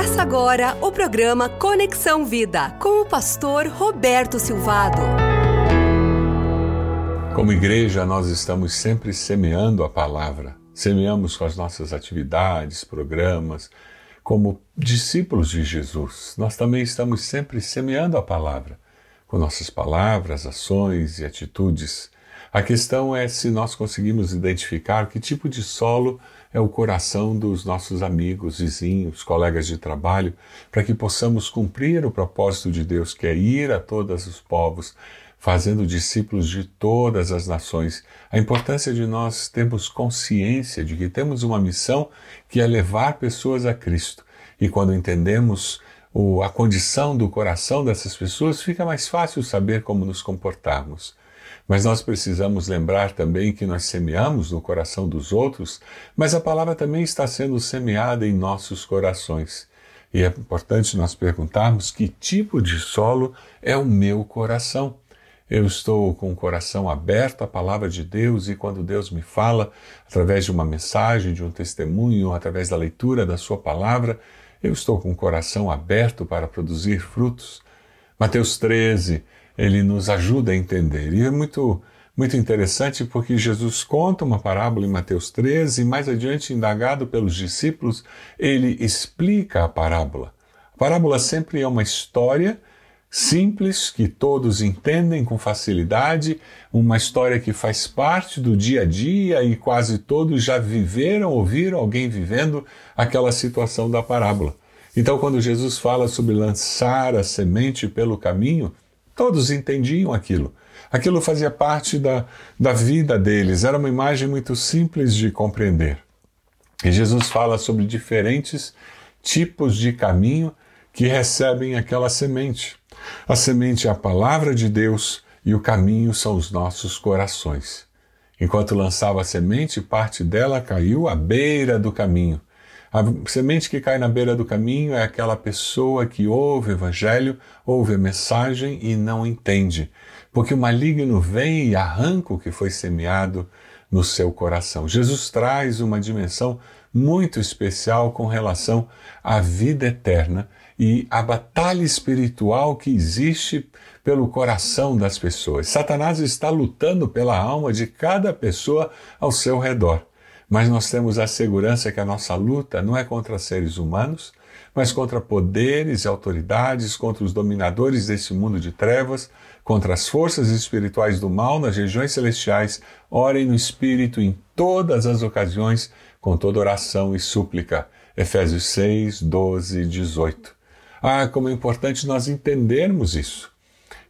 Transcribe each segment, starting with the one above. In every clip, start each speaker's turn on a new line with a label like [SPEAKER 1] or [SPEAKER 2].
[SPEAKER 1] Começa agora o programa Conexão Vida com o pastor Roberto Silvado.
[SPEAKER 2] Como igreja, nós estamos sempre semeando a palavra. Semeamos com as nossas atividades, programas. Como discípulos de Jesus, nós também estamos sempre semeando a palavra, com nossas palavras, ações e atitudes. A questão é se nós conseguimos identificar que tipo de solo é o coração dos nossos amigos, vizinhos, colegas de trabalho, para que possamos cumprir o propósito de Deus, que é ir a todos os povos, fazendo discípulos de todas as nações. A importância de nós termos consciência de que temos uma missão que é levar pessoas a Cristo. E quando entendemos o, a condição do coração dessas pessoas, fica mais fácil saber como nos comportarmos. Mas nós precisamos lembrar também que nós semeamos no coração dos outros, mas a palavra também está sendo semeada em nossos corações. E é importante nós perguntarmos que tipo de solo é o meu coração. Eu estou com o coração aberto à palavra de Deus e quando Deus me fala, através de uma mensagem, de um testemunho, através da leitura da Sua palavra, eu estou com o coração aberto para produzir frutos. Mateus 13, ele nos ajuda a entender. E é muito, muito interessante porque Jesus conta uma parábola em Mateus 13 e mais adiante, indagado pelos discípulos, ele explica a parábola. A parábola sempre é uma história simples que todos entendem com facilidade, uma história que faz parte do dia a dia e quase todos já viveram, ouviram alguém vivendo aquela situação da parábola. Então, quando Jesus fala sobre lançar a semente pelo caminho, Todos entendiam aquilo. Aquilo fazia parte da, da vida deles, era uma imagem muito simples de compreender. E Jesus fala sobre diferentes tipos de caminho que recebem aquela semente. A semente é a palavra de Deus e o caminho são os nossos corações. Enquanto lançava a semente, parte dela caiu à beira do caminho. A semente que cai na beira do caminho é aquela pessoa que ouve o evangelho, ouve a mensagem e não entende, porque o maligno vem e arranca o que foi semeado no seu coração. Jesus traz uma dimensão muito especial com relação à vida eterna e à batalha espiritual que existe pelo coração das pessoas. Satanás está lutando pela alma de cada pessoa ao seu redor. Mas nós temos a segurança que a nossa luta não é contra seres humanos, mas contra poderes e autoridades, contra os dominadores desse mundo de trevas, contra as forças espirituais do mal nas regiões celestiais. Orem no Espírito em todas as ocasiões, com toda oração e súplica. Efésios 6, 12 e 18. Ah, como é importante nós entendermos isso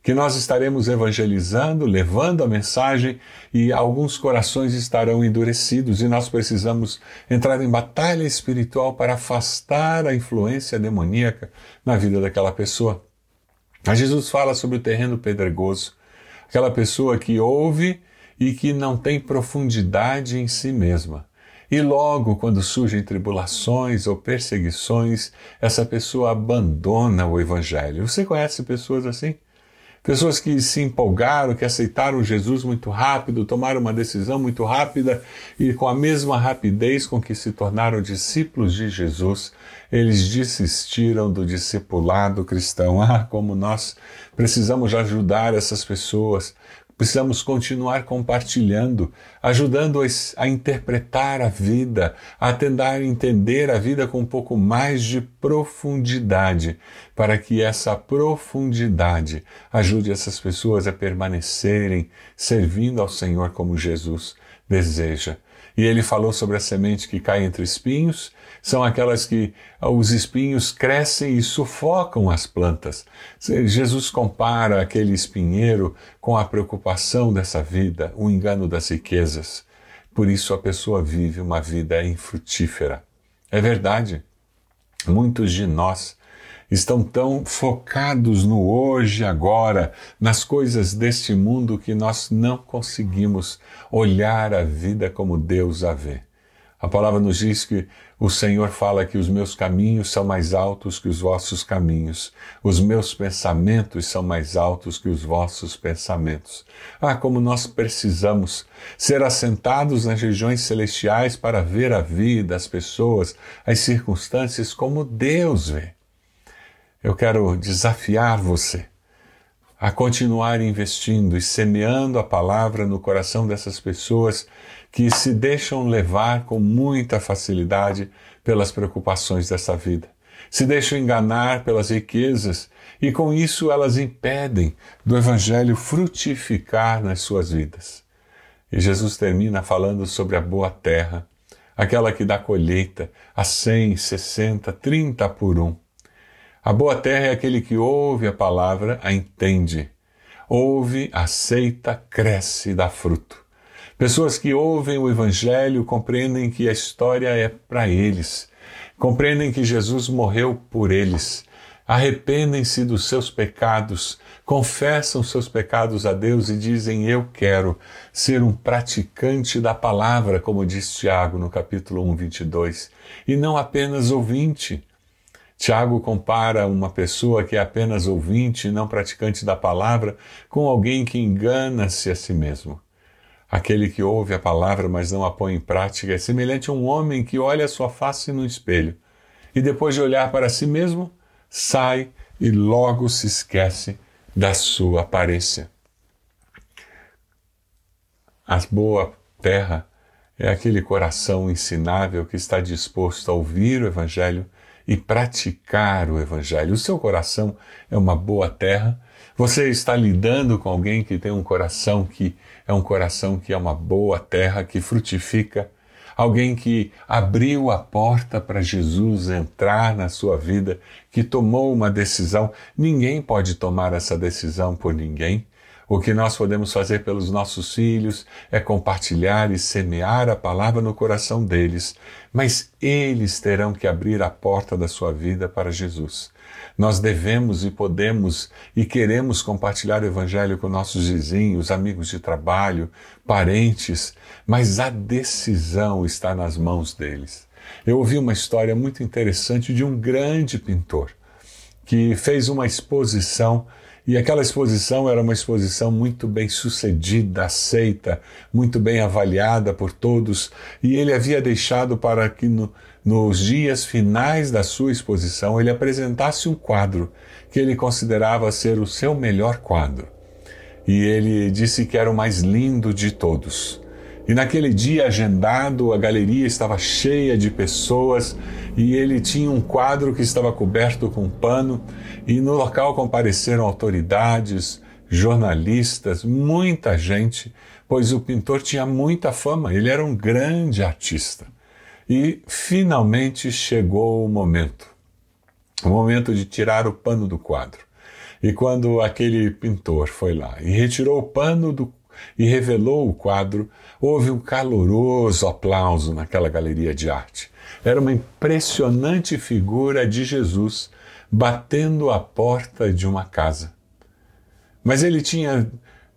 [SPEAKER 2] que nós estaremos evangelizando, levando a mensagem e alguns corações estarão endurecidos e nós precisamos entrar em batalha espiritual para afastar a influência demoníaca na vida daquela pessoa. A Jesus fala sobre o terreno pedregoso, aquela pessoa que ouve e que não tem profundidade em si mesma. E logo, quando surgem tribulações ou perseguições, essa pessoa abandona o Evangelho. Você conhece pessoas assim? Pessoas que se empolgaram, que aceitaram Jesus muito rápido, tomaram uma decisão muito rápida e com a mesma rapidez com que se tornaram discípulos de Jesus, eles desistiram do discipulado cristão. Ah, como nós precisamos ajudar essas pessoas, Precisamos continuar compartilhando, ajudando-os a interpretar a vida, a tentar entender a vida com um pouco mais de profundidade, para que essa profundidade ajude essas pessoas a permanecerem servindo ao Senhor como Jesus deseja. E ele falou sobre a semente que cai entre espinhos, são aquelas que ah, os espinhos crescem e sufocam as plantas. Jesus compara aquele espinheiro com a preocupação dessa vida, o engano das riquezas. Por isso a pessoa vive uma vida infrutífera. É verdade. Muitos de nós estão tão focados no hoje agora, nas coisas deste mundo, que nós não conseguimos olhar a vida como Deus a vê. A palavra nos diz que o Senhor fala que os meus caminhos são mais altos que os vossos caminhos, os meus pensamentos são mais altos que os vossos pensamentos. Ah, como nós precisamos ser assentados nas regiões celestiais para ver a vida, as pessoas, as circunstâncias como Deus vê. Eu quero desafiar você a continuar investindo e semeando a palavra no coração dessas pessoas que se deixam levar com muita facilidade pelas preocupações dessa vida. Se deixam enganar pelas riquezas e com isso elas impedem do Evangelho frutificar nas suas vidas. E Jesus termina falando sobre a boa terra, aquela que dá colheita a 100, 60, 30 por um. A boa terra é aquele que ouve a palavra, a entende. Ouve, aceita, cresce e dá fruto. Pessoas que ouvem o Evangelho compreendem que a história é para eles, compreendem que Jesus morreu por eles, arrependem-se dos seus pecados, confessam seus pecados a Deus e dizem: Eu quero ser um praticante da palavra, como diz Tiago no capítulo 1, 22, e não apenas ouvinte. Tiago compara uma pessoa que é apenas ouvinte, não praticante da palavra, com alguém que engana-se a si mesmo. Aquele que ouve a palavra, mas não a põe em prática, é semelhante a um homem que olha sua face no espelho e, depois de olhar para si mesmo, sai e logo se esquece da sua aparência. A boa terra é aquele coração ensinável que está disposto a ouvir o Evangelho e praticar o Evangelho. O seu coração é uma boa terra. Você está lidando com alguém que tem um coração que é um coração que é uma boa terra, que frutifica. Alguém que abriu a porta para Jesus entrar na sua vida, que tomou uma decisão. Ninguém pode tomar essa decisão por ninguém. O que nós podemos fazer pelos nossos filhos é compartilhar e semear a palavra no coração deles, mas eles terão que abrir a porta da sua vida para Jesus. Nós devemos e podemos e queremos compartilhar o Evangelho com nossos vizinhos, amigos de trabalho, parentes, mas a decisão está nas mãos deles. Eu ouvi uma história muito interessante de um grande pintor que fez uma exposição e aquela exposição era uma exposição muito bem sucedida, aceita, muito bem avaliada por todos, e ele havia deixado para que no, nos dias finais da sua exposição ele apresentasse um quadro que ele considerava ser o seu melhor quadro. E ele disse que era o mais lindo de todos. E naquele dia agendado, a galeria estava cheia de pessoas e ele tinha um quadro que estava coberto com pano, e no local compareceram autoridades, jornalistas, muita gente, pois o pintor tinha muita fama, ele era um grande artista. E finalmente chegou o momento o momento de tirar o pano do quadro. E quando aquele pintor foi lá e retirou o pano do e revelou o quadro, houve um caloroso aplauso naquela galeria de arte. Era uma impressionante figura de Jesus batendo a porta de uma casa. Mas ele tinha,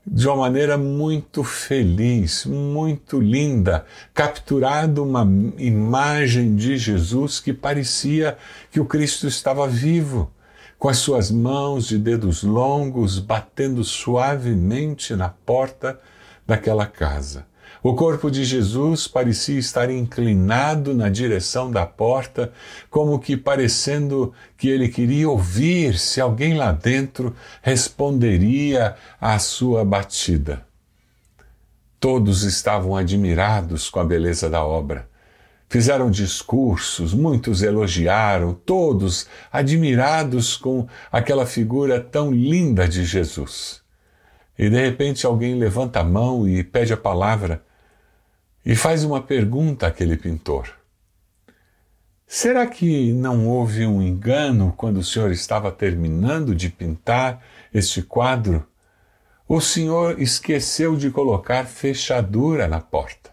[SPEAKER 2] de uma maneira muito feliz, muito linda, capturado uma imagem de Jesus que parecia que o Cristo estava vivo com as suas mãos de dedos longos batendo suavemente na porta daquela casa. O corpo de Jesus parecia estar inclinado na direção da porta, como que parecendo que ele queria ouvir se alguém lá dentro responderia à sua batida. Todos estavam admirados com a beleza da obra. Fizeram discursos, muitos elogiaram, todos admirados com aquela figura tão linda de Jesus. E de repente alguém levanta a mão e pede a palavra e faz uma pergunta àquele pintor. Será que não houve um engano quando o senhor estava terminando de pintar este quadro? O senhor esqueceu de colocar fechadura na porta.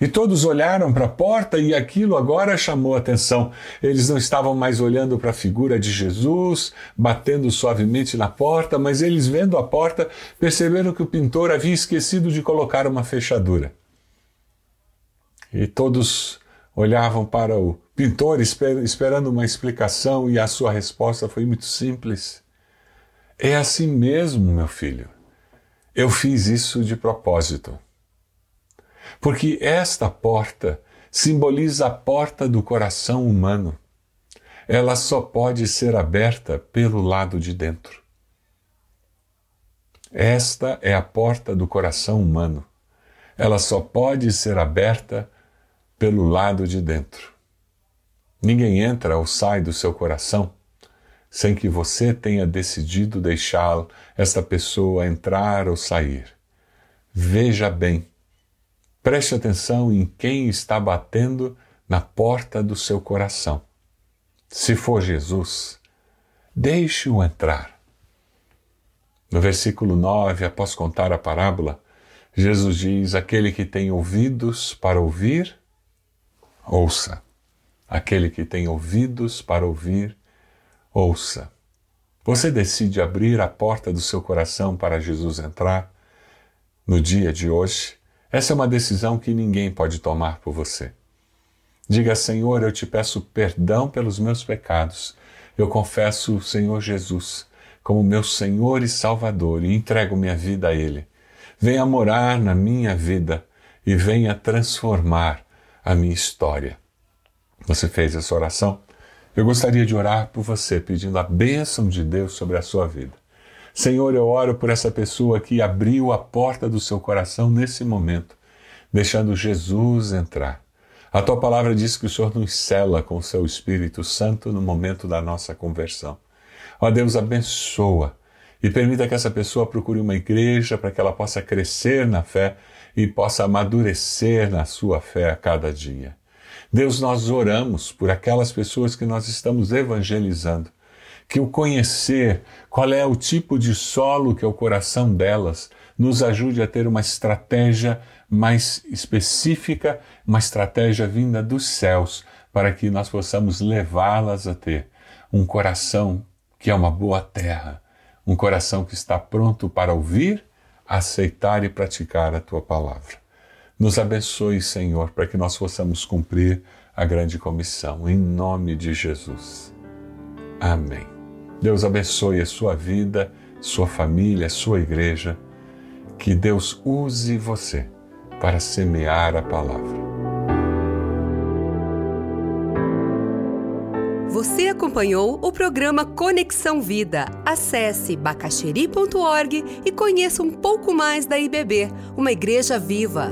[SPEAKER 2] E todos olharam para a porta e aquilo agora chamou atenção. Eles não estavam mais olhando para a figura de Jesus, batendo suavemente na porta, mas eles, vendo a porta, perceberam que o pintor havia esquecido de colocar uma fechadura. E todos olhavam para o pintor esperando uma explicação e a sua resposta foi muito simples. É assim mesmo, meu filho. Eu fiz isso de propósito. Porque esta porta simboliza a porta do coração humano. Ela só pode ser aberta pelo lado de dentro. Esta é a porta do coração humano. Ela só pode ser aberta pelo lado de dentro. Ninguém entra ou sai do seu coração sem que você tenha decidido deixar esta pessoa entrar ou sair. Veja bem, preste atenção em quem está batendo na porta do seu coração. Se for Jesus, deixe-o entrar. No versículo 9, após contar a parábola, Jesus diz: Aquele que tem ouvidos para ouvir, ouça. Aquele que tem ouvidos para ouvir, ouça. Você decide abrir a porta do seu coração para Jesus entrar no dia de hoje? Essa é uma decisão que ninguém pode tomar por você. Diga, Senhor, eu te peço perdão pelos meus pecados. Eu confesso o Senhor Jesus como meu Senhor e Salvador e entrego minha vida a Ele. Venha morar na minha vida e venha transformar a minha história. Você fez essa oração? Eu gostaria de orar por você, pedindo a bênção de Deus sobre a sua vida. Senhor, eu oro por essa pessoa que abriu a porta do seu coração nesse momento, deixando Jesus entrar. A tua palavra diz que o Senhor nos cela com o seu Espírito Santo no momento da nossa conversão. Ó Deus, abençoa e permita que essa pessoa procure uma igreja para que ela possa crescer na fé e possa amadurecer na sua fé a cada dia. Deus, nós oramos por aquelas pessoas que nós estamos evangelizando, que o conhecer qual é o tipo de solo que é o coração delas nos ajude a ter uma estratégia mais específica, uma estratégia vinda dos céus, para que nós possamos levá-las a ter um coração que é uma boa terra, um coração que está pronto para ouvir, aceitar e praticar a tua palavra. Nos abençoe, Senhor, para que nós possamos cumprir a grande comissão, em nome de Jesus. Amém. Deus abençoe a sua vida, sua família, sua igreja. Que Deus use você para semear a palavra.
[SPEAKER 1] Você acompanhou o programa Conexão Vida. Acesse bacacheri.org e conheça um pouco mais da IBB, uma igreja viva.